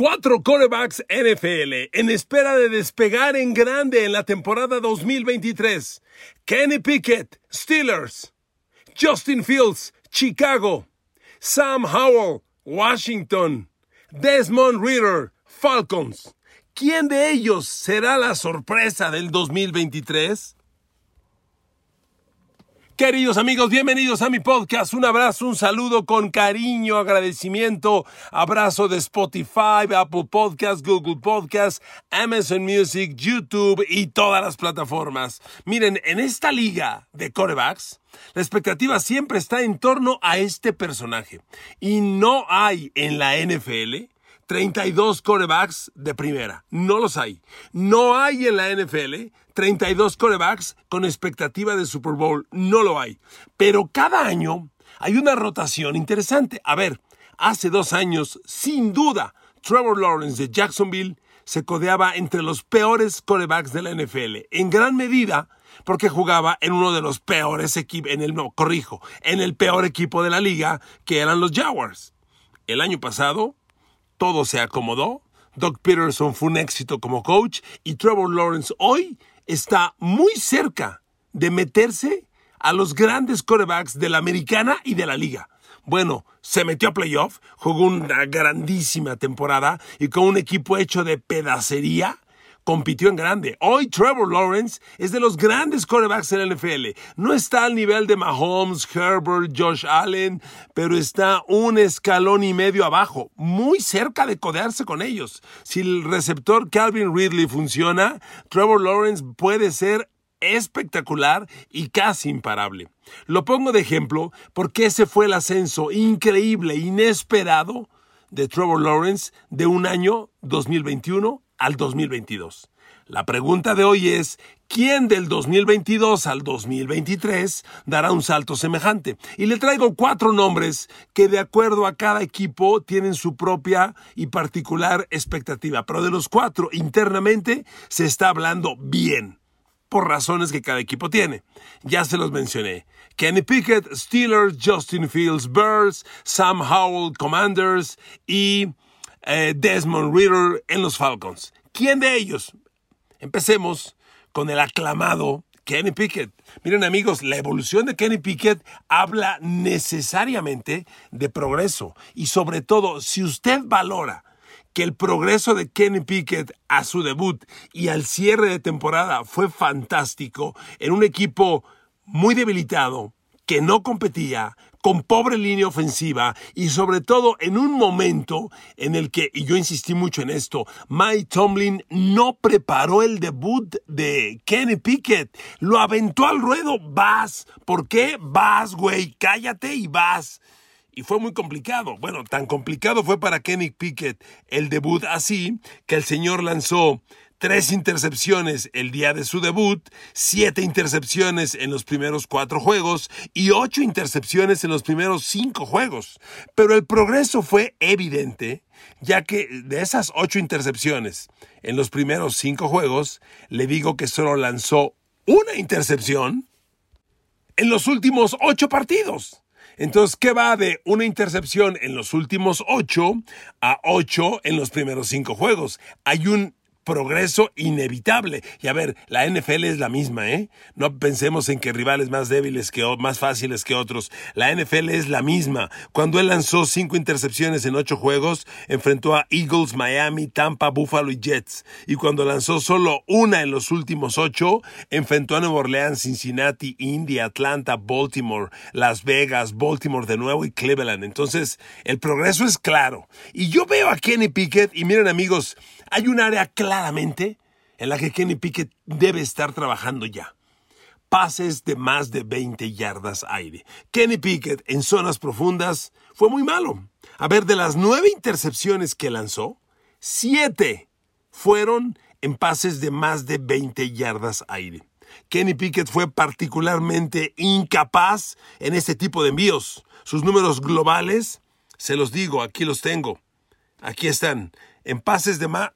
Cuatro corebacks NFL en espera de despegar en grande en la temporada 2023. Kenny Pickett, Steelers. Justin Fields, Chicago. Sam Howell, Washington. Desmond Ritter, Falcons. ¿Quién de ellos será la sorpresa del 2023? Queridos amigos, bienvenidos a mi podcast. Un abrazo, un saludo con cariño, agradecimiento. Abrazo de Spotify, Apple Podcasts, Google Podcasts, Amazon Music, YouTube y todas las plataformas. Miren, en esta liga de corebacks, la expectativa siempre está en torno a este personaje. Y no hay en la NFL 32 corebacks de primera. No los hay. No hay en la NFL 32 corebacks con expectativa de Super Bowl. No lo hay. Pero cada año hay una rotación interesante. A ver, hace dos años, sin duda, Trevor Lawrence de Jacksonville se codeaba entre los peores corebacks de la NFL. En gran medida porque jugaba en uno de los peores equipos, en el, no, corrijo, en el peor equipo de la liga, que eran los Jaguars. El año pasado, todo se acomodó. Doug Peterson fue un éxito como coach y Trevor Lawrence hoy está muy cerca de meterse a los grandes quarterbacks de la americana y de la liga. Bueno, se metió a playoff, jugó una grandísima temporada y con un equipo hecho de pedacería compitió en grande. Hoy Trevor Lawrence es de los grandes quarterbacks en la NFL. No está al nivel de Mahomes, Herbert, Josh Allen, pero está un escalón y medio abajo, muy cerca de codearse con ellos. Si el receptor Calvin Ridley funciona, Trevor Lawrence puede ser espectacular y casi imparable. Lo pongo de ejemplo porque ese fue el ascenso increíble, inesperado de Trevor Lawrence de un año 2021 al 2022. La pregunta de hoy es, ¿quién del 2022 al 2023 dará un salto semejante? Y le traigo cuatro nombres que de acuerdo a cada equipo tienen su propia y particular expectativa, pero de los cuatro internamente se está hablando bien por razones que cada equipo tiene. Ya se los mencioné. Kenny Pickett, Steelers, Justin Fields, Bears, Sam Howell, Commanders y eh, Desmond Ritter en los Falcons. ¿Quién de ellos? Empecemos con el aclamado Kenny Pickett. Miren amigos, la evolución de Kenny Pickett habla necesariamente de progreso y sobre todo si usted valora que el progreso de Kenny Pickett a su debut y al cierre de temporada fue fantástico en un equipo muy debilitado, que no competía, con pobre línea ofensiva y sobre todo en un momento en el que, y yo insistí mucho en esto, Mike Tomlin no preparó el debut de Kenny Pickett, lo aventó al ruedo, vas, ¿por qué? Vas, güey, cállate y vas. Y fue muy complicado. Bueno, tan complicado fue para Kenny Pickett el debut así que el señor lanzó tres intercepciones el día de su debut, siete intercepciones en los primeros cuatro juegos y ocho intercepciones en los primeros cinco juegos. Pero el progreso fue evidente, ya que de esas ocho intercepciones en los primeros cinco juegos, le digo que solo lanzó una intercepción en los últimos ocho partidos. Entonces, ¿qué va de una intercepción en los últimos ocho a ocho en los primeros cinco juegos? Hay un progreso inevitable. Y a ver, la NFL es la misma, ¿eh? No pensemos en que rivales más débiles que más fáciles que otros. La NFL es la misma. Cuando él lanzó cinco intercepciones en ocho juegos, enfrentó a Eagles, Miami, Tampa, Buffalo y Jets. Y cuando lanzó solo una en los últimos ocho, enfrentó a Nueva Orleans, Cincinnati, India, Atlanta, Baltimore, Las Vegas, Baltimore de nuevo y Cleveland. Entonces, el progreso es claro. Y yo veo a Kenny Pickett y miren amigos, hay un área claramente en la que Kenny Pickett debe estar trabajando ya. Pases de más de 20 yardas aire. Kenny Pickett en zonas profundas fue muy malo. A ver, de las nueve intercepciones que lanzó, siete fueron en pases de más de 20 yardas aire. Kenny Pickett fue particularmente incapaz en este tipo de envíos. Sus números globales, se los digo, aquí los tengo. Aquí están. En pases de más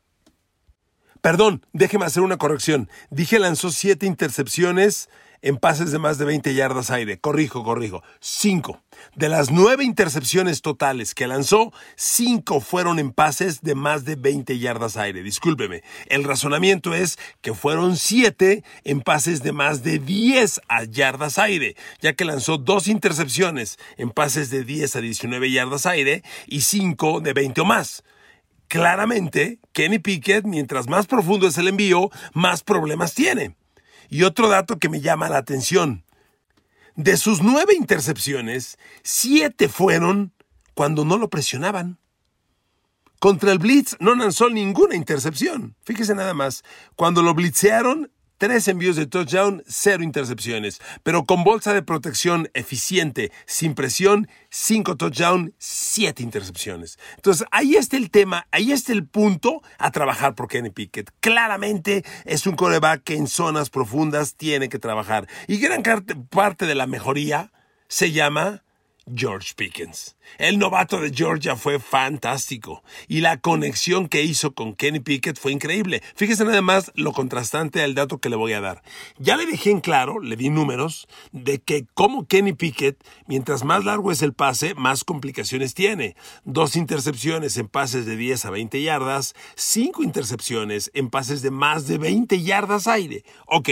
Perdón, déjeme hacer una corrección. Dije lanzó siete intercepciones en pases de más de 20 yardas aire. Corrijo, corrijo. Cinco. De las nueve intercepciones totales que lanzó, cinco fueron en pases de más de 20 yardas aire. Discúlpeme. El razonamiento es que fueron siete en pases de más de 10 yardas aire, ya que lanzó dos intercepciones en pases de 10 a 19 yardas aire y cinco de 20 o más. Claramente, Kenny Pickett, mientras más profundo es el envío, más problemas tiene. Y otro dato que me llama la atención. De sus nueve intercepciones, siete fueron cuando no lo presionaban. Contra el Blitz no lanzó ninguna intercepción. Fíjese nada más. Cuando lo blitzearon, Tres envíos de touchdown, cero intercepciones. Pero con bolsa de protección eficiente, sin presión, cinco touchdown, siete intercepciones. Entonces, ahí está el tema, ahí está el punto a trabajar por Kenny Pickett. Claramente es un coreback que en zonas profundas tiene que trabajar. Y gran parte de la mejoría se llama George Pickens. El novato de Georgia fue fantástico y la conexión que hizo con Kenny Pickett fue increíble. Fíjese nada más lo contrastante del dato que le voy a dar. Ya le dejé en claro, le di números, de que como Kenny Pickett, mientras más largo es el pase, más complicaciones tiene. Dos intercepciones en pases de 10 a 20 yardas, cinco intercepciones en pases de más de 20 yardas aire. Ok,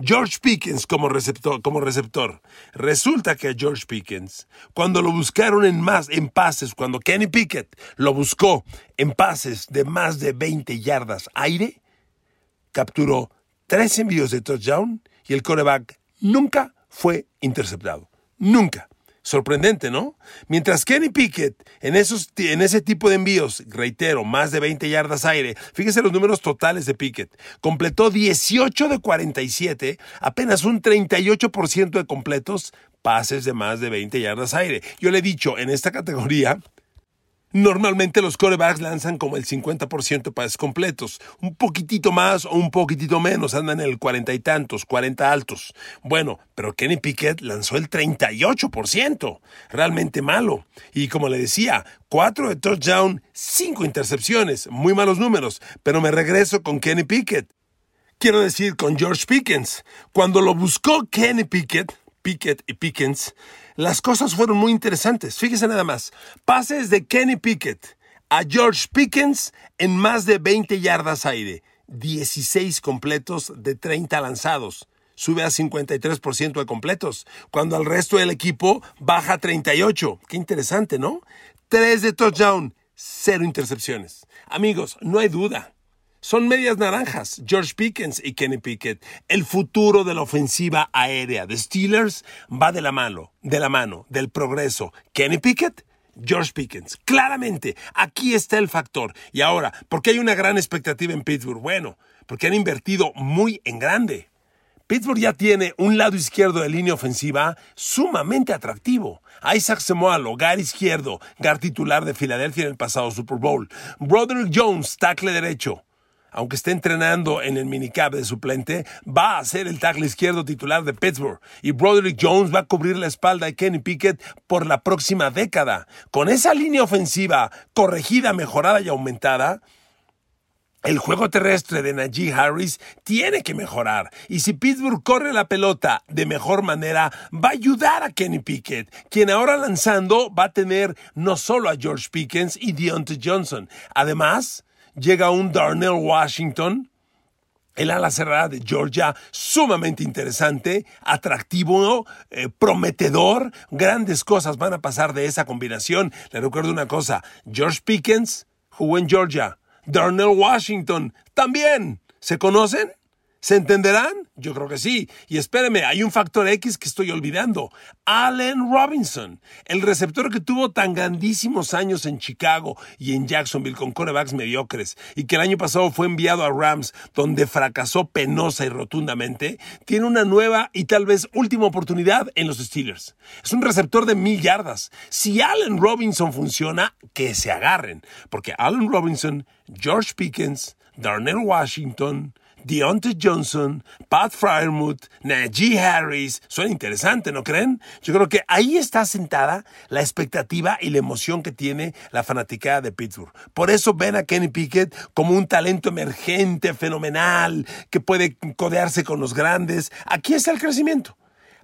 George Pickens como receptor, como receptor. Resulta que a George Pickens, cuando lo buscaron en más en pases, cuando Kenny Pickett lo buscó en pases de más de 20 yardas aire, capturó tres envíos de touchdown y el coreback nunca fue interceptado. Nunca. Sorprendente, ¿no? Mientras Kenny Pickett en, esos, en ese tipo de envíos, reitero, más de 20 yardas aire, fíjese los números totales de Pickett, completó 18 de 47, apenas un 38% de completos, pases de más de 20 yardas aire. Yo le he dicho, en esta categoría, Normalmente los corebacks lanzan como el 50% de pases completos, un poquitito más o un poquitito menos, andan en el cuarenta y tantos, 40 altos. Bueno, pero Kenny Pickett lanzó el 38%, realmente malo. Y como le decía, 4 de touchdown, 5 intercepciones, muy malos números, pero me regreso con Kenny Pickett. Quiero decir con George Pickens. Cuando lo buscó Kenny Pickett, Pickett y Pickens, las cosas fueron muy interesantes. Fíjese nada más. Pases de Kenny Pickett a George Pickens en más de 20 yardas aire. 16 completos de 30 lanzados. Sube a 53% de completos, cuando al resto del equipo baja a 38. Qué interesante, ¿no? 3 de touchdown, 0 intercepciones. Amigos, no hay duda. Son medias naranjas, George Pickens y Kenny Pickett. El futuro de la ofensiva aérea de Steelers va de la mano, de la mano del progreso. Kenny Pickett, George Pickens. Claramente, aquí está el factor. Y ahora, ¿por qué hay una gran expectativa en Pittsburgh? Bueno, porque han invertido muy en grande. Pittsburgh ya tiene un lado izquierdo de línea ofensiva sumamente atractivo. Isaac Semoal, hogar izquierdo, gar titular de Filadelfia en el pasado Super Bowl. Broderick Jones, tackle derecho aunque esté entrenando en el minicab de suplente, va a ser el tackle izquierdo titular de Pittsburgh. Y Broderick Jones va a cubrir la espalda de Kenny Pickett por la próxima década. Con esa línea ofensiva corregida, mejorada y aumentada, el juego terrestre de Najee Harris tiene que mejorar. Y si Pittsburgh corre la pelota de mejor manera, va a ayudar a Kenny Pickett, quien ahora lanzando va a tener no solo a George Pickens y Deontay Johnson. Además, llega un Darnell Washington, el ala cerrada de Georgia, sumamente interesante, atractivo, eh, prometedor. Grandes cosas van a pasar de esa combinación. Le recuerdo una cosa, George Pickens jugó en Georgia. Darnell Washington también. ¿Se conocen? ¿Se entenderán? Yo creo que sí. Y espéreme, hay un factor X que estoy olvidando. Allen Robinson, el receptor que tuvo tan grandísimos años en Chicago y en Jacksonville con corebacks mediocres y que el año pasado fue enviado a Rams donde fracasó penosa y rotundamente, tiene una nueva y tal vez última oportunidad en los Steelers. Es un receptor de mil yardas. Si Allen Robinson funciona, que se agarren. Porque Allen Robinson, George Pickens, Darnell Washington, Deontay Johnson, Pat Fryermuth, Najee Harris. Suena interesante, ¿no creen? Yo creo que ahí está sentada la expectativa y la emoción que tiene la fanaticada de Pittsburgh. Por eso ven a Kenny Pickett como un talento emergente, fenomenal, que puede codearse con los grandes. Aquí está el crecimiento.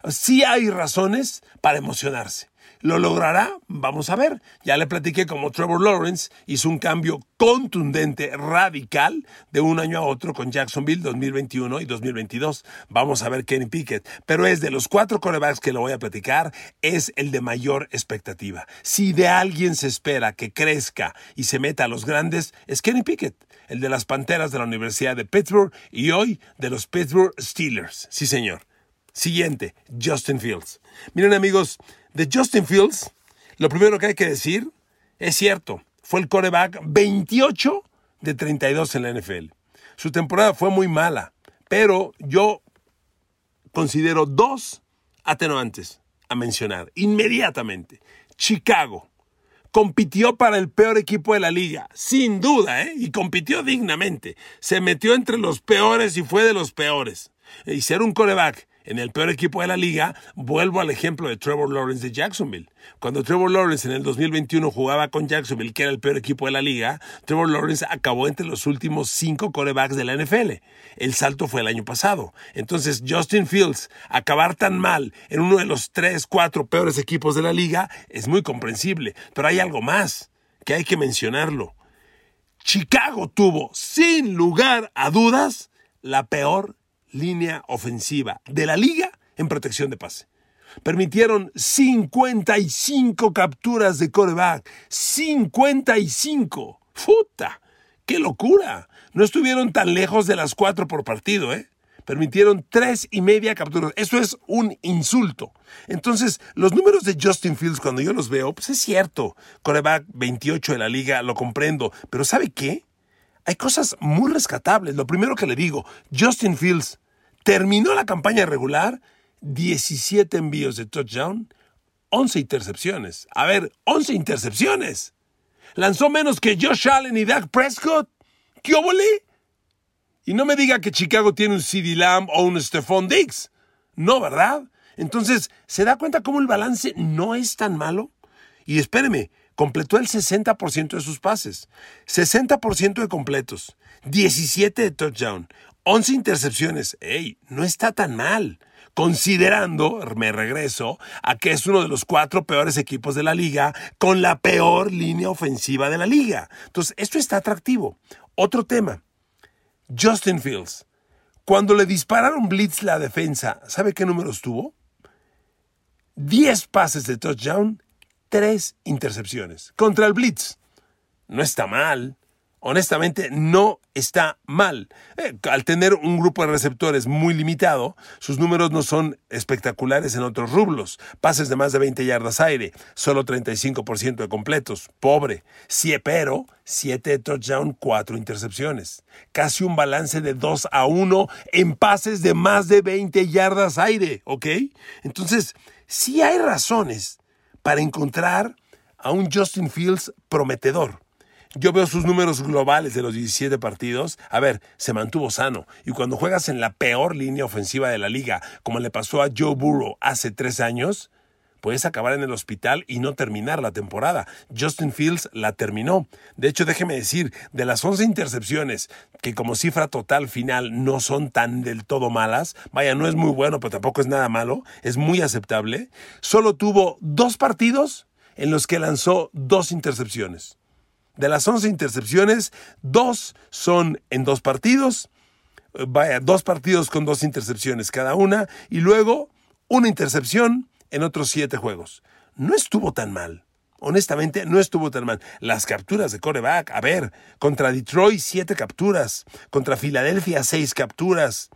Sí hay razones para emocionarse. ¿Lo logrará? Vamos a ver. Ya le platiqué como Trevor Lawrence hizo un cambio contundente, radical, de un año a otro con Jacksonville 2021 y 2022. Vamos a ver Kenny Pickett. Pero es de los cuatro corebacks que le voy a platicar, es el de mayor expectativa. Si de alguien se espera que crezca y se meta a los grandes, es Kenny Pickett, el de las Panteras de la Universidad de Pittsburgh y hoy de los Pittsburgh Steelers. Sí, señor. Siguiente, Justin Fields. Miren amigos, de Justin Fields, lo primero que hay que decir es cierto, fue el coreback 28 de 32 en la NFL. Su temporada fue muy mala, pero yo considero dos atenuantes a mencionar inmediatamente. Chicago compitió para el peor equipo de la liga, sin duda, ¿eh? y compitió dignamente. Se metió entre los peores y fue de los peores. Y ser un coreback en el peor equipo de la liga, vuelvo al ejemplo de Trevor Lawrence de Jacksonville. Cuando Trevor Lawrence en el 2021 jugaba con Jacksonville, que era el peor equipo de la liga, Trevor Lawrence acabó entre los últimos cinco corebacks de la NFL. El salto fue el año pasado. Entonces, Justin Fields, acabar tan mal en uno de los tres, cuatro peores equipos de la liga, es muy comprensible. Pero hay algo más que hay que mencionarlo. Chicago tuvo, sin lugar a dudas, la peor línea ofensiva de la liga en protección de pase. Permitieron 55 capturas de coreback. 55. ¡Futa! ¡Qué locura! No estuvieron tan lejos de las cuatro por partido, ¿eh? Permitieron tres y media capturas. Eso es un insulto. Entonces, los números de Justin Fields, cuando yo los veo, pues es cierto. Coreback 28 de la liga, lo comprendo. Pero ¿sabe qué? Hay cosas muy rescatables. Lo primero que le digo, Justin Fields Terminó la campaña regular, 17 envíos de touchdown, 11 intercepciones. A ver, 11 intercepciones. Lanzó menos que Josh Allen y Dak Prescott. ¿Qué óvole? Y no me diga que Chicago tiene un CD Lamb o un Stephon Diggs. No, ¿verdad? Entonces, ¿se da cuenta cómo el balance no es tan malo? Y espéreme, completó el 60% de sus pases, 60% de completos, 17 de touchdown, 11 intercepciones. ¡Ey! No está tan mal. Considerando, me regreso, a que es uno de los cuatro peores equipos de la liga con la peor línea ofensiva de la liga. Entonces, esto está atractivo. Otro tema. Justin Fields. Cuando le dispararon blitz la defensa, ¿sabe qué números tuvo? 10 pases de touchdown, 3 intercepciones. Contra el blitz. No está mal honestamente no está mal. Eh, al tener un grupo de receptores muy limitado, sus números no son espectaculares en otros rublos. Pases de más de 20 yardas aire, solo 35% de completos. Pobre. Sí, pero 7 touchdown, 4 intercepciones. Casi un balance de 2 a 1 en pases de más de 20 yardas aire, ¿ok? Entonces, sí hay razones para encontrar a un Justin Fields prometedor yo veo sus números globales de los 17 partidos. A ver, se mantuvo sano. Y cuando juegas en la peor línea ofensiva de la liga, como le pasó a Joe Burrow hace tres años, puedes acabar en el hospital y no terminar la temporada. Justin Fields la terminó. De hecho, déjeme decir, de las 11 intercepciones, que como cifra total final no son tan del todo malas, vaya, no es muy bueno, pero tampoco es nada malo, es muy aceptable, solo tuvo dos partidos en los que lanzó dos intercepciones. De las 11 intercepciones, dos son en dos partidos, vaya, dos partidos con dos intercepciones cada una, y luego una intercepción en otros siete juegos. No estuvo tan mal. Honestamente, no estuvo tan mal. Las capturas de coreback, a ver, contra Detroit siete capturas, contra Filadelfia seis capturas,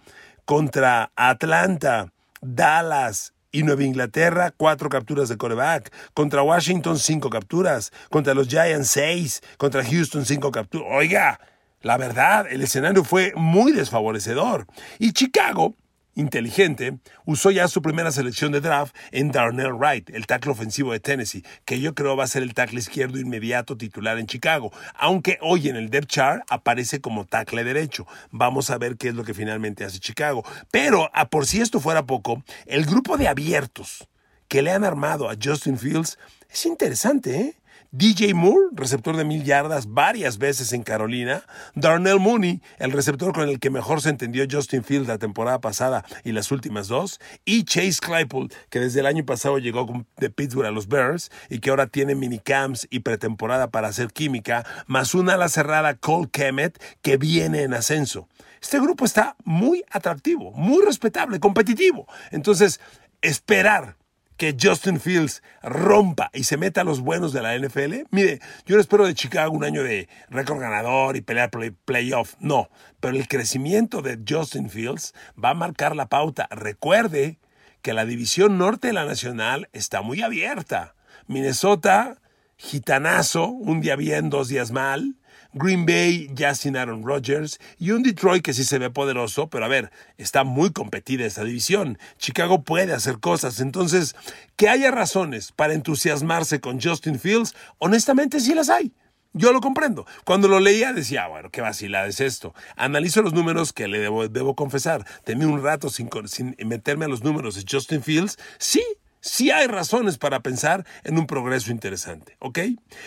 contra Atlanta, Dallas, y Nueva Inglaterra, cuatro capturas de coreback. Contra Washington, cinco capturas. Contra los Giants, seis. Contra Houston, cinco capturas. Oiga, la verdad, el escenario fue muy desfavorecedor. Y Chicago inteligente, usó ya su primera selección de draft en Darnell Wright, el tackle ofensivo de Tennessee, que yo creo va a ser el tackle izquierdo inmediato titular en Chicago, aunque hoy en el depth chart aparece como tackle derecho. Vamos a ver qué es lo que finalmente hace Chicago. Pero, a por si esto fuera poco, el grupo de abiertos que le han armado a Justin Fields es interesante, ¿eh? DJ Moore, receptor de mil yardas varias veces en Carolina. Darnell Mooney, el receptor con el que mejor se entendió Justin Fields la temporada pasada y las últimas dos. Y Chase Claypool, que desde el año pasado llegó de Pittsburgh a los Bears y que ahora tiene minicamps y pretemporada para hacer química, más una ala cerrada Cole Kemet que viene en ascenso. Este grupo está muy atractivo, muy respetable, competitivo. Entonces, esperar que Justin Fields rompa y se meta a los buenos de la NFL. Mire, yo no espero de Chicago un año de récord ganador y pelear play, playoff. No, pero el crecimiento de Justin Fields va a marcar la pauta. Recuerde que la división norte de la nacional está muy abierta. Minnesota, gitanazo, un día bien, dos días mal. Green Bay ya sin Aaron Rodgers y un Detroit que sí se ve poderoso, pero a ver, está muy competida esta división. Chicago puede hacer cosas, entonces, que haya razones para entusiasmarse con Justin Fields, honestamente sí las hay. Yo lo comprendo. Cuando lo leía decía, ah, bueno, qué vacilada es esto. Analizo los números que le debo, debo confesar. Temí un rato sin, sin meterme a los números de Justin Fields. Sí, sí hay razones para pensar en un progreso interesante, ¿ok?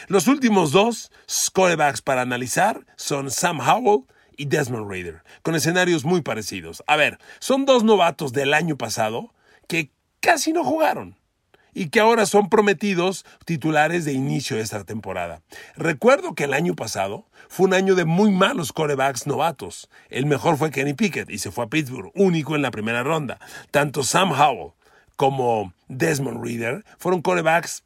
Los últimos dos scorebacks para analizar son Sam Howell y Desmond Raider, con escenarios muy parecidos. A ver, son dos novatos del año pasado que casi no jugaron y que ahora son prometidos titulares de inicio de esta temporada. Recuerdo que el año pasado fue un año de muy malos corebacks novatos. El mejor fue Kenny Pickett y se fue a Pittsburgh, único en la primera ronda. Tanto Sam Howell como Desmond Reader fueron corebacks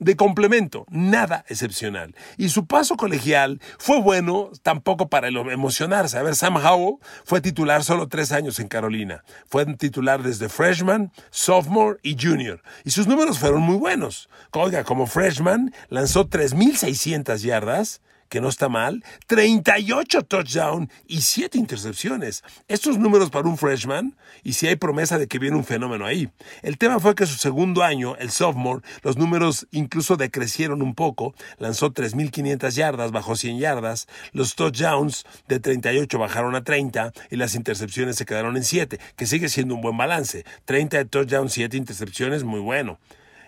de complemento, nada excepcional. Y su paso colegial fue bueno tampoco para emocionarse. A ver, Sam Howell fue titular solo tres años en Carolina. Fue titular desde freshman, sophomore y junior. Y sus números fueron muy buenos. Oiga, como freshman lanzó 3.600 yardas, que no está mal, 38 touchdowns y 7 intercepciones. Estos números para un freshman, y si hay promesa de que viene un fenómeno ahí. El tema fue que su segundo año, el sophomore, los números incluso decrecieron un poco, lanzó 3.500 yardas, bajó 100 yardas, los touchdowns de 38 bajaron a 30 y las intercepciones se quedaron en 7, que sigue siendo un buen balance. 30 de touchdowns, 7 intercepciones, muy bueno.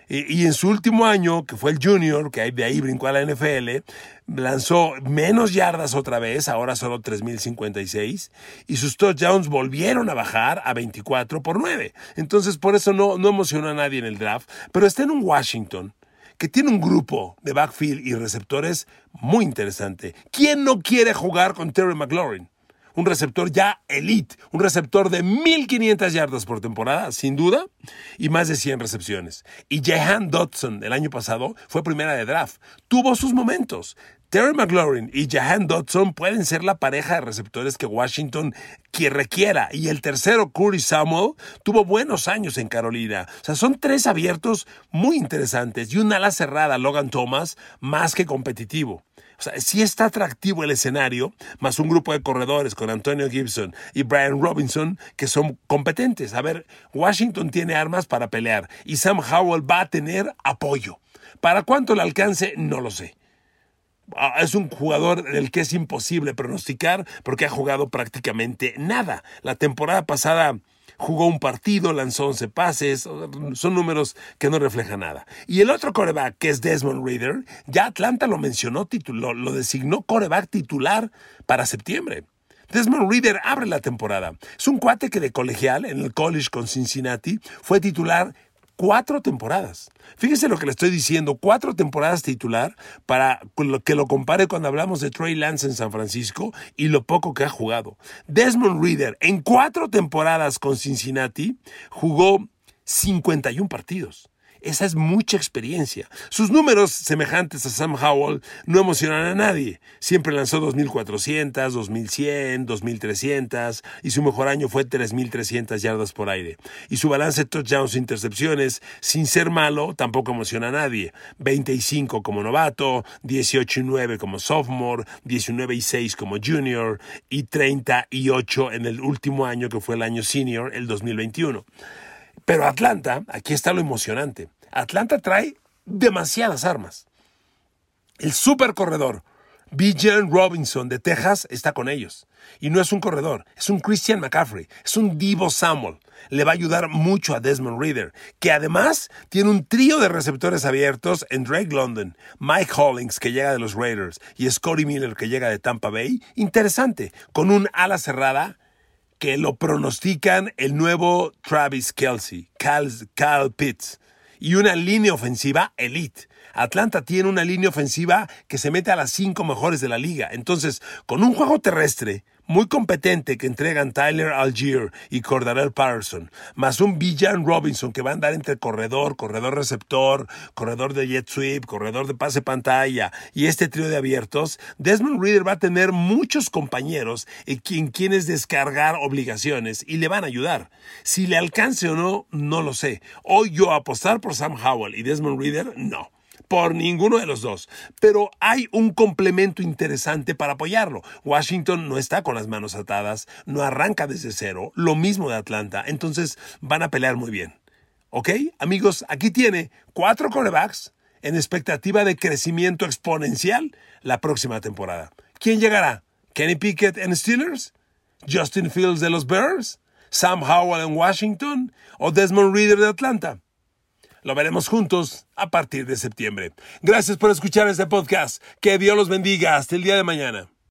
Y, en su último año, que fue el junior, que de ahí brincó a la NFL, lanzó menos yardas otra vez, ahora solo 3.056, y sus touchdowns volvieron a bajar a 24 por 9. Entonces, por eso no, no emocionó a nadie en el draft, pero está en un Washington que tiene un grupo de backfield y receptores muy interesante. ¿Quién no quiere jugar con Terry McLaurin? Un receptor ya elite, un receptor de 1500 yardas por temporada, sin duda, y más de 100 recepciones. Y Jahan Dodson, el año pasado, fue primera de draft. Tuvo sus momentos. Terry McLaurin y Jahan Dodson pueden ser la pareja de receptores que Washington requiera. Y el tercero, Curry Samuel, tuvo buenos años en Carolina. O sea, son tres abiertos muy interesantes y un ala cerrada, Logan Thomas, más que competitivo. O sea, sí está atractivo el escenario, más un grupo de corredores con Antonio Gibson y Brian Robinson que son competentes. A ver, Washington tiene armas para pelear y Sam Howell va a tener apoyo. ¿Para cuánto le alcance? No lo sé. Ah, es un jugador del que es imposible pronosticar porque ha jugado prácticamente nada. La temporada pasada jugó un partido, lanzó 11 pases, son números que no reflejan nada. Y el otro coreback, que es Desmond Reader, ya Atlanta lo mencionó, lo, designó coreback titular para septiembre. Desmond Reader abre la temporada. Es un cuate que de colegial en el college con Cincinnati fue titular cuatro temporadas. Fíjese lo que le estoy diciendo, cuatro temporadas titular para que lo compare cuando hablamos de Trey Lance en San Francisco y lo poco que ha jugado. Desmond Reader en cuatro temporadas con Cincinnati jugó 51 partidos Esa es mucha experiencia. Sus números, semejantes a Sam Howell, no emocionan a nadie. Siempre lanzó 2.400, 2.100, 2.300 y su mejor año fue 3.300 yardas por aire. Y su balance touchdowns e intercepciones, sin ser malo, tampoco emociona a nadie. 25 como novato, 18 y 9 como sophomore, 19 y 6 como junior y 38 en el último año que fue el año senior, el 2021. Pero Atlanta, aquí está lo emocionante. Atlanta trae demasiadas armas. El super corredor, Bijan Robinson de Texas, está con ellos. Y no es un corredor, es un Christian McCaffrey, es un Divo Samuel. Le va a ayudar mucho a Desmond Reader, que además tiene un trío de receptores abiertos en Drake London, Mike Hollings, que llega de los Raiders, y Scotty Miller, que llega de Tampa Bay. Interesante, con un ala cerrada que lo pronostican el nuevo Travis Kelsey, Cal, Pitts, y una línea ofensiva elite. Atlanta tiene una línea ofensiva que se mete a las cinco mejores de la liga. Entonces, con un juego terrestre, muy competente que entregan Tyler Algier y Cordarel Patterson, más un Villan Robinson que va a andar entre corredor, corredor receptor, corredor de jet sweep, corredor de pase pantalla y este trío de abiertos, Desmond Reader va a tener muchos compañeros en quienes descargar obligaciones y le van a ayudar. Si le alcance o no, no lo sé. Hoy yo apostar por Sam Howell y Desmond Reader, no por ninguno de los dos. Pero hay un complemento interesante para apoyarlo. Washington no está con las manos atadas, no arranca desde cero, lo mismo de Atlanta, entonces van a pelear muy bien. ¿Ok? Amigos, aquí tiene cuatro corebacks en expectativa de crecimiento exponencial la próxima temporada. ¿Quién llegará? ¿Kenny Pickett en Steelers? ¿Justin Fields de los Bears? ¿Sam Howell en Washington? ¿O Desmond Reader de Atlanta? Lo veremos juntos a partir de septiembre. Gracias por escuchar este podcast. Que Dios los bendiga. Hasta el día de mañana.